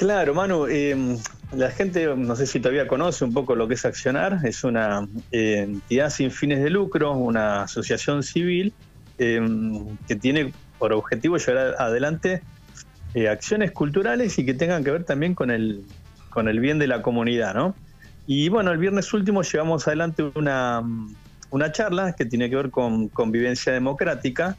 Claro, Manu, em, la gente no sé si todavía conoce un poco lo que es Accionar, es una eh, entidad sin fines de lucro, una asociación civil em, que tiene por objetivo llevar adelante eh, acciones culturales y que tengan que ver también con el, con el bien de la comunidad, ¿no? Y bueno, el viernes último llevamos adelante una, una charla que tiene que ver con convivencia democrática.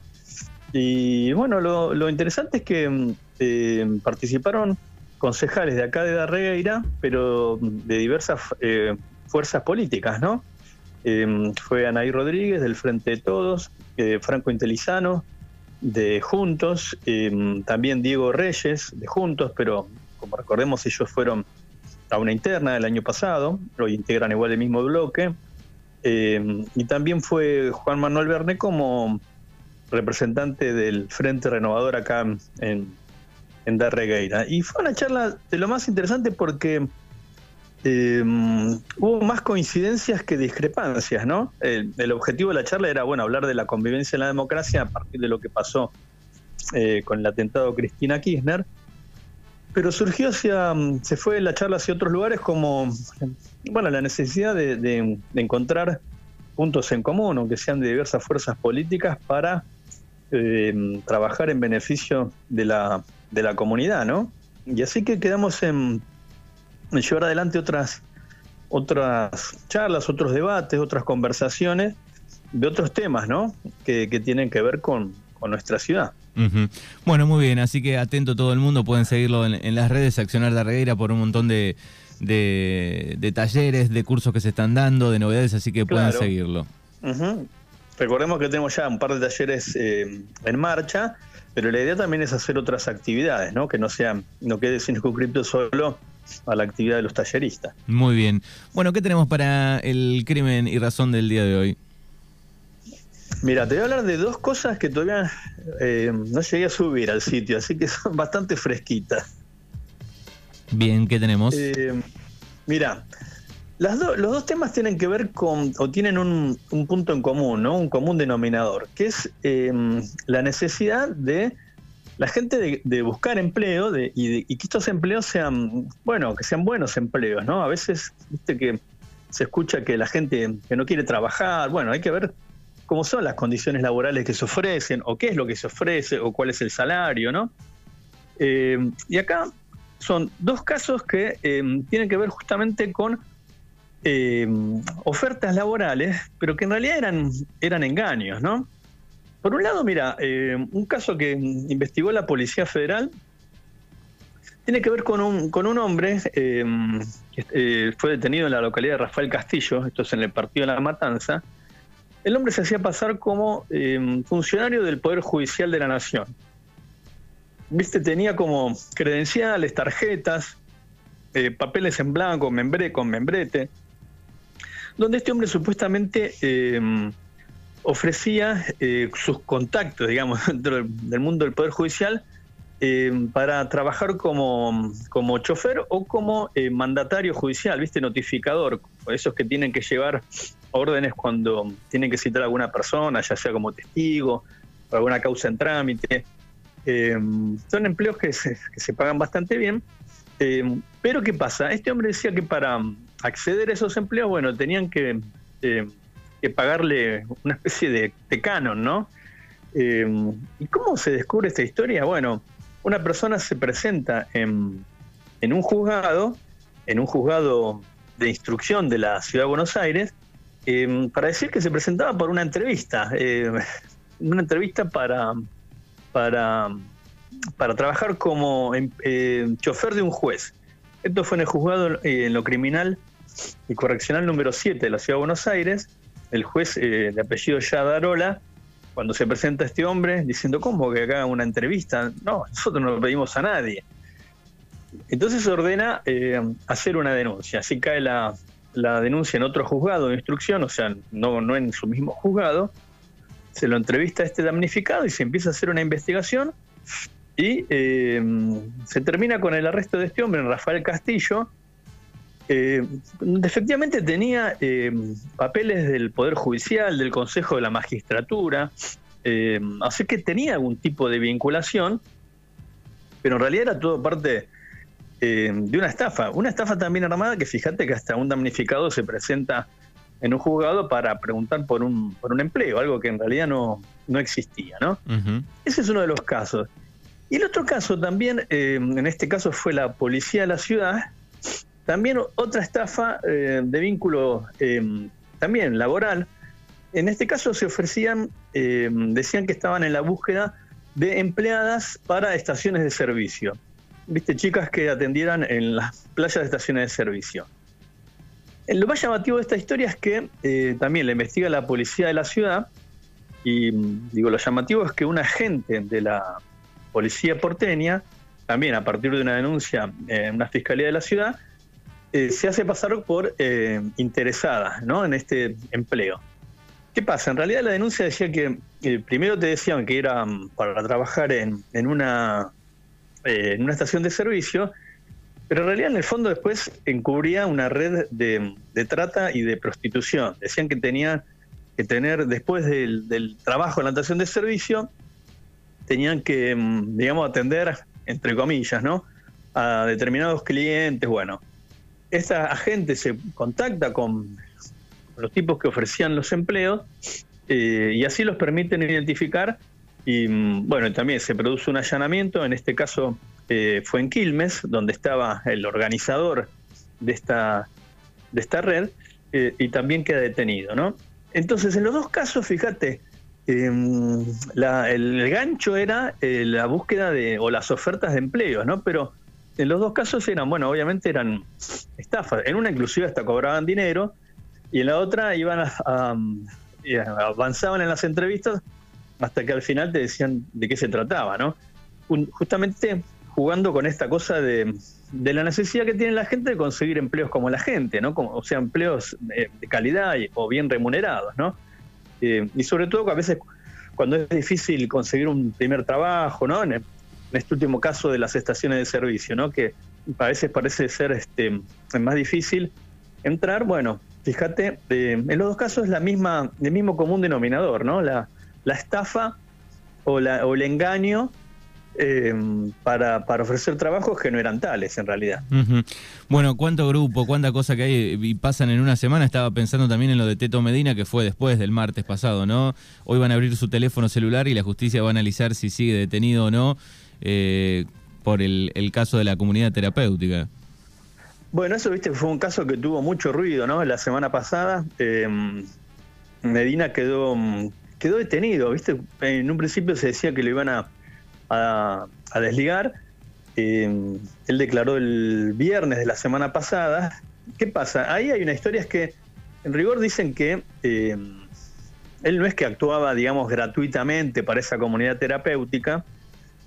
Y bueno, lo, interesante es que eh, participaron concejales de acá de Darregueira, pero de diversas eh, fuerzas políticas, ¿no? fue Anaí Rodríguez del Frente de Todos, Franco Intelizano de Juntos, también Diego Reyes de Juntos, pero como recordemos ellos fueron a una interna del año pasado, hoy integran igual el mismo bloque, eh, y también fue Juan Manuel Verne como representante del Frente Renovador acá en, en Darregueira. Y fue una charla de lo más interesante porque eh, hubo más coincidencias que discrepancias, ¿no? El, objetivo de la charla era, bueno, hablar de la convivencia en la democracia a partir de lo que pasó eh, con el atentado Cristina Kirchner pero surgió hacia, mm, se fue la charla hacia otros lugares como, bueno, la necesidad de, encontrar puntos en común, aunque sean de diversas fuerzas políticas, para eh, trabajar en beneficio de la, de la comunidad, ¿no? Y así que quedamos en, llevar adelante otras, otras charlas, otros debates, otras conversaciones de otros temas, ¿no? Que, que tienen que ver con, con nuestra ciudad. Bueno, muy bien, así que atento todo el mundo, pueden seguirlo en, las redes Accionar de Regueira por un montón de, de, talleres, de cursos que se están dando, de novedades, así que pueden seguirlo. Recordemos que tenemos ya un par de talleres eh, en marcha, pero la idea también es hacer otras actividades, ¿no? Que no sean, no quede circunscrito solo a la actividad de los talleristas. Muy bien. Bueno, ¿qué tenemos para el crimen y razón del día de hoy? Mira, te voy a hablar de dos cosas que todavía eh, no llegué a subir al sitio, así que son bastante fresquitas. Bien, ¿qué tenemos? Eh, mira, los dos temas tienen que ver con, o tienen un, punto en común, ¿no? Un común denominador, que es em, la necesidad de la gente de, buscar empleo y, que estos empleos sean, bueno, que sean buenos empleos, ¿no? A veces, viste que se escucha que la gente que no quiere trabajar, bueno, hay que ver cómo son las condiciones laborales que se ofrecen, o qué es lo que se ofrece, o cuál es el salario, ¿no? Eh, y acá son dos casos que eh, tienen que ver justamente con eh, ofertas laborales, pero que en realidad eran, eran engaños, ¿no? Por un lado, mira, un caso que investigó la Policía Federal tiene que ver con un, con un hombre que fue detenido en la localidad de Rafael Castillo, esto es en el partido de La Matanza, el hombre se hacía pasar como funcionario del Poder Judicial de la Nación. Viste, tenía como credenciales, tarjetas, eh, papeles en blanco, membre, con membrete, donde este hombre supuestamente em, ofrecía eh, sus contactos, digamos, dentro del mundo del Poder Judicial em, para trabajar como, como chofer o como eh, mandatario judicial, ¿viste? Notificador, esos que tienen que llevar órdenes cuando tienen que citar a alguna persona, ya sea como testigo, o alguna causa en trámite. Eh, son empleos que se, pagan bastante bien. Eh, pero ¿qué pasa? Este hombre decía que para acceder a esos empleos, bueno, tenían que, eh, pagarle una especie de, canon, ¿no? ¿Y cómo se descubre esta historia? Bueno, una persona se presenta en, un juzgado, en un juzgado de instrucción de la Ciudad de Buenos Aires, Em, para decir que se presentaba por una entrevista, una entrevista para, para, trabajar como em, chofer de un juez. Esto fue en el juzgado eh, en lo criminal y correccional número 7 de la Ciudad de Buenos Aires. El juez eh, de apellido Yadarola, cuando se presenta este hombre, diciendo, ¿cómo que haga una entrevista? No, nosotros no lo pedimos a nadie. Entonces ordena eh, hacer una denuncia. Así cae la, la denuncia en otro juzgado de instrucción, o sea, no, no en su mismo juzgado, se lo entrevista a este damnificado y se empieza a hacer una investigación y eh, se termina con el arresto de este hombre, Rafael Castillo, eh, efectivamente tenía eh, papeles del Poder Judicial, del Consejo de la Magistratura, así que tenía algún tipo de vinculación, pero en realidad era todo parte eh, de una estafa. Una estafa también armada que fíjate que hasta un damnificado se presenta en un juzgado para preguntar por un, por un empleo, algo que en realidad no, no existía, ¿no? Ese es uno de los casos. Y el otro caso también, eh, en este caso fue la policía de la ciudad, también otra estafa eh, de vínculo también laboral. En este caso se ofrecían, decían que estaban en la búsqueda de empleadas para estaciones de servicio viste, chicas que atendieran en las playas de estaciones de servicio. Eh, lo más llamativo de esta historia es que eh, también la investiga la policía de la ciudad y mm, digo, lo llamativo es que un agente de la policía porteña, también a partir de una denuncia en una fiscalía de la ciudad, eh, se hace pasar por interesada ¿no? en este empleo. ¿Qué pasa? En realidad la denuncia decía que primero te decían que era mm, para trabajar en, una eh, en una estación de servicio, pero en realidad en el fondo después encubría una red de, trata y de prostitución. Decían que tenía que tener, después del, trabajo en la estación de servicio, tenían que, mm, digamos, atender, entre comillas, ¿no? A determinados clientes. Bueno, esta agente se contacta con los tipos que ofrecían los empleos eh, y así los permiten identificar y mm, bueno, también se produce un allanamiento, en este caso eh, fue en Quilmes, donde estaba el organizador de esta, de esta red, eh, y también queda detenido, ¿no? Entonces, en los dos casos, fíjate, em, el, gancho era la búsqueda de, o las ofertas de empleo, ¿no? Pero en los dos casos eran, bueno, obviamente eran estafas. En una inclusive hasta cobraban dinero, y en la otra iban a avanzaban en las entrevistas hasta que al final te decían de qué se trataba, ¿no? justamente jugando con esta cosa de, la necesidad que tiene la gente de conseguir empleos como la gente, ¿no? Como, o sea, empleos de, calidad o bien remunerados, ¿no? Eh, y sobre todo a veces cuando es difícil conseguir un primer trabajo, ¿no? Este último caso de las estaciones de servicio, ¿no? Que a veces parece ser este, más difícil entrar, bueno, fíjate, eh, en los dos casos es la misma, el mismo común denominador, ¿no? La, estafa o, la, o el engaño eh, para, ofrecer trabajos que no eran tales en realidad. Bueno, cuánto grupo, cuánta cosa que hay y pasan en una semana. Estaba pensando también en lo de Teto Medina, que fue después del martes pasado, ¿no? Hoy van a abrir su teléfono celular y la justicia va a analizar si sigue detenido o no eh, por el, caso de la comunidad terapéutica. Bueno, eso, viste, fue un caso que tuvo mucho ruido, ¿no? La semana pasada, eh, Medina quedó quedó detenido, ¿viste? En un principio se decía que lo iban a, a, desligar. Eh, él declaró el viernes de la semana pasada. ¿Qué pasa? Ahí hay una historia, es que en rigor dicen que él no es que actuaba, digamos, gratuitamente para esa comunidad terapéutica,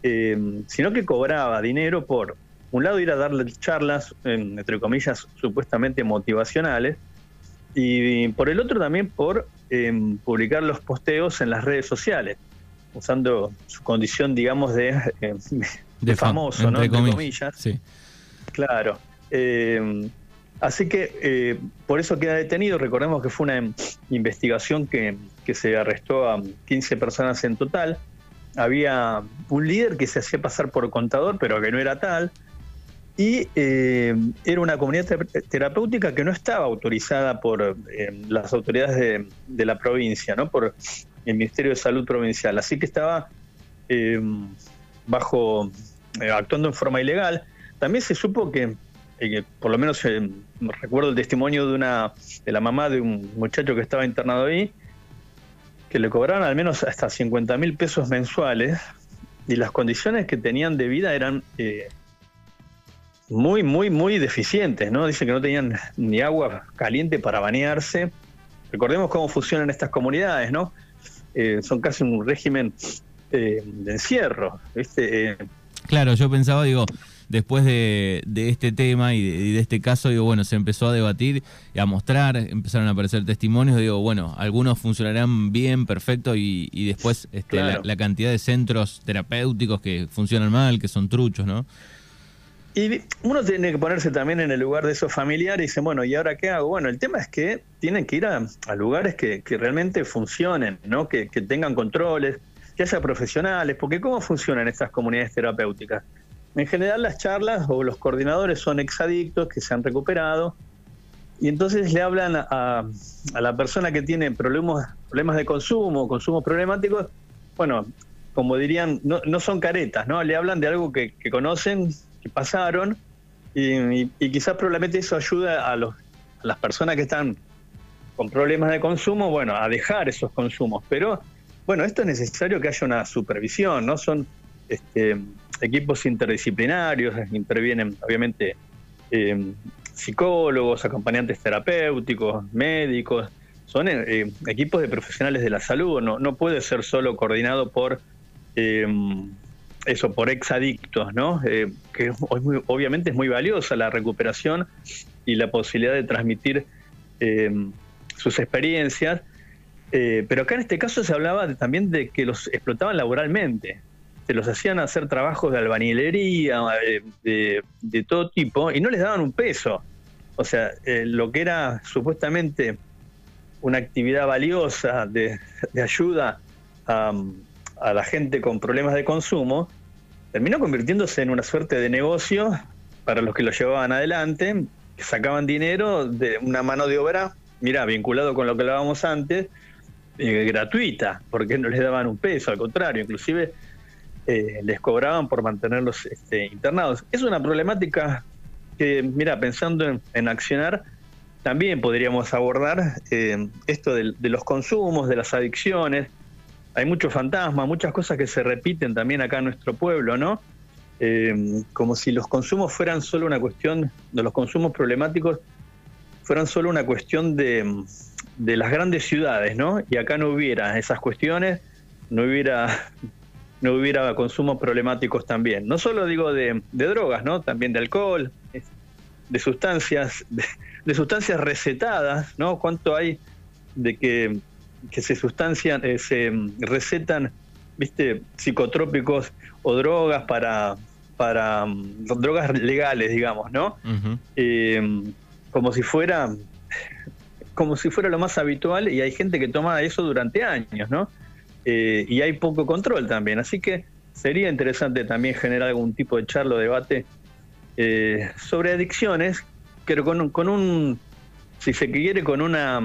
eh, sino que cobraba dinero por, un lado, ir a darle charlas, entre comillas, supuestamente motivacionales, y por el otro también por em, publicar los posteos en las redes sociales, usando su condición, digamos, de, em, de, famoso, ¿no? Entre comillas. Sí. Claro. Em, así que eh, por eso queda detenido. Recordemos que fue una investigación que, que se arrestó a 15 personas en total. Había un líder que se hacía pasar por contador, pero que no era tal y eh, era una comunidad terapéutica que no estaba autorizada por eh, las autoridades de, la provincia, ¿no? por el Ministerio de Salud Provincial. Así que estaba eh, bajo actuando en forma ilegal. También se supo que, por lo menos recuerdo el testimonio de una de la mamá de un muchacho que estaba internado ahí, que le cobraron al menos hasta 50 mil pesos mensuales y las condiciones que tenían de vida eran muy, muy, muy deficientes, ¿no? Dicen que no tenían ni agua caliente para bañarse. Recordemos cómo funcionan estas comunidades, ¿no? Eh, son casi un régimen eh, de encierro, ¿viste? claro, yo pensaba, digo, después de, este tema y de, este caso, digo, bueno, se empezó a debatir y a mostrar, empezaron a aparecer testimonios, digo, bueno, algunos funcionarán bien, perfecto, y, después este, la, cantidad de centros terapéuticos que funcionan mal, que son truchos, ¿no? Y uno tiene que ponerse también en el lugar de esos familiares y dice, bueno, ¿y ahora qué hago? Bueno, el tema es que tienen que ir a, lugares que, realmente funcionen, ¿no? Que, tengan controles, que haya profesionales, porque ¿cómo funcionan estas comunidades terapéuticas? En general las charlas o los coordinadores son exadictos que se han recuperado y entonces le hablan a, la persona que tiene problemas, problemas de consumo, consumos problemáticos, bueno, como dirían, no, no son caretas, ¿no? Le hablan de algo que, conocen, que pasaron, y, quizás probablemente eso ayuda a, los, a las personas que están con problemas de consumo, bueno, a dejar esos consumos. Pero, bueno, esto es necesario que haya una supervisión, ¿no? Son este, equipos interdisciplinarios, intervienen obviamente eh, psicólogos, acompañantes terapéuticos, médicos, son eh, equipos de profesionales de la salud, no, no puede ser solo coordinado por eh, eso, por exadictos, ¿no? que obviamente es muy valiosa la recuperación y la posibilidad de transmitir sus experiencias, pero acá en este caso se hablaba también de que los explotaban laboralmente, se los hacían hacer trabajos de albañilería, de, todo tipo, y no les daban un peso. O sea, eh, lo que era supuestamente una actividad valiosa de, ayuda a, la gente con problemas de consumo, terminó convirtiéndose en una suerte de negocio para los que lo llevaban adelante, que sacaban dinero de una mano de obra, mira, vinculado con lo que hablábamos antes, eh, gratuita, porque no les daban un peso, al contrario, inclusive eh, les cobraban por mantenerlos este, internados. Es una problemática que, mira, pensando en, accionar, también podríamos abordar eh, esto de, los consumos, de las adicciones. Hay muchos fantasmas, muchas cosas que se repiten también acá en nuestro pueblo, ¿no? Eh, como si los consumos fueran solo una cuestión, de los consumos problemáticos fueran solo una cuestión de, de las grandes ciudades, ¿no? Y acá no hubiera esas cuestiones, no hubiera no hubiera consumos problemáticos también. No solo digo de, drogas, ¿no? También de alcohol, de sustancias, de, sustancias recetadas, ¿no? ¿Cuánto hay de que, se sustancian, eh, se recetan, viste, psicotrópicos o drogas para, para mm, drogas legales, digamos, ¿no? Eh, como si fuera como si fuera lo más habitual y hay gente que toma eso durante años, ¿no? Eh, y hay poco control también. Así que sería interesante también generar algún tipo de charlo, debate eh, sobre adicciones, pero con, con, un, si se quiere, con una,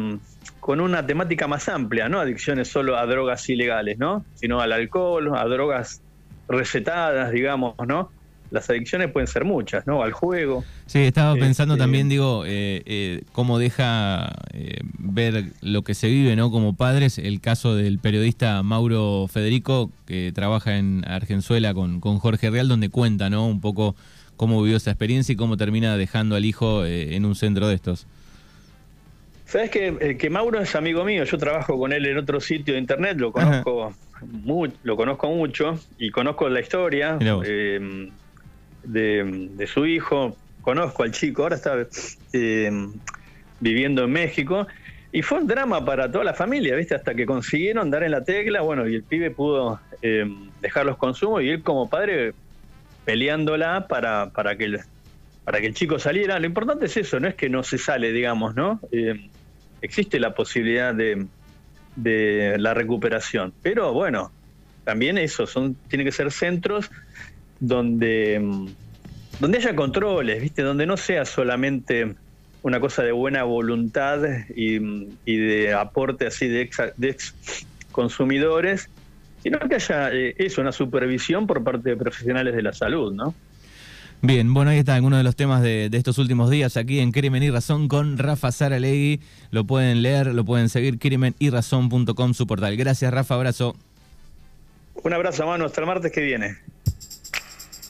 con una temática más amplia, no adicciones solo a drogas ilegales, ¿no? sino al alcohol, a drogas recetadas, digamos, ¿no? Las adicciones pueden ser muchas, ¿no? Al juego. Sí, estaba pensando este, también, digo, eh, eh, cómo deja eh, ver lo que se vive, ¿no? Como padres, el caso del periodista Mauro Federico, que trabaja en Argenzuela con, con Jorge Real, donde cuenta, ¿no? Un poco cómo vivió esa experiencia y cómo termina dejando al hijo en un centro de estos. Sabes que, que Mauro es amigo mío, yo trabajo con él en otro sitio de internet, lo conozco, lo conozco mucho y conozco la historia de, su hijo, conozco al chico, ahora está eh, viviendo en México, y fue un drama para toda la familia, ¿viste? Hasta que consiguieron dar en la tecla, bueno, y el pibe pudo eh, dejar los consumos y él como padre peleándola para, para, que el, para que el chico saliera. Lo importante es eso, no es que no se sale, digamos, ¿no? Eh, existe la posibilidad de, de la recuperación, pero bueno, también eso, son, tiene que ser centros donde, mm, donde haya controles, ¿viste? Donde no sea solamente una cosa de buena voluntad y, de aporte así de ex, de consumidores, sino que haya eh, eso, una supervisión por parte de profesionales de la salud, ¿no? Bien, bueno, ahí está algunos de los temas de, estos últimos días aquí en Crimen y Razón con Rafa Saralegui. Lo pueden leer, lo pueden seguir, crimenyrazón.com, su portal. Gracias, Rafa, abrazo. Un abrazo, mano, hasta el martes que viene.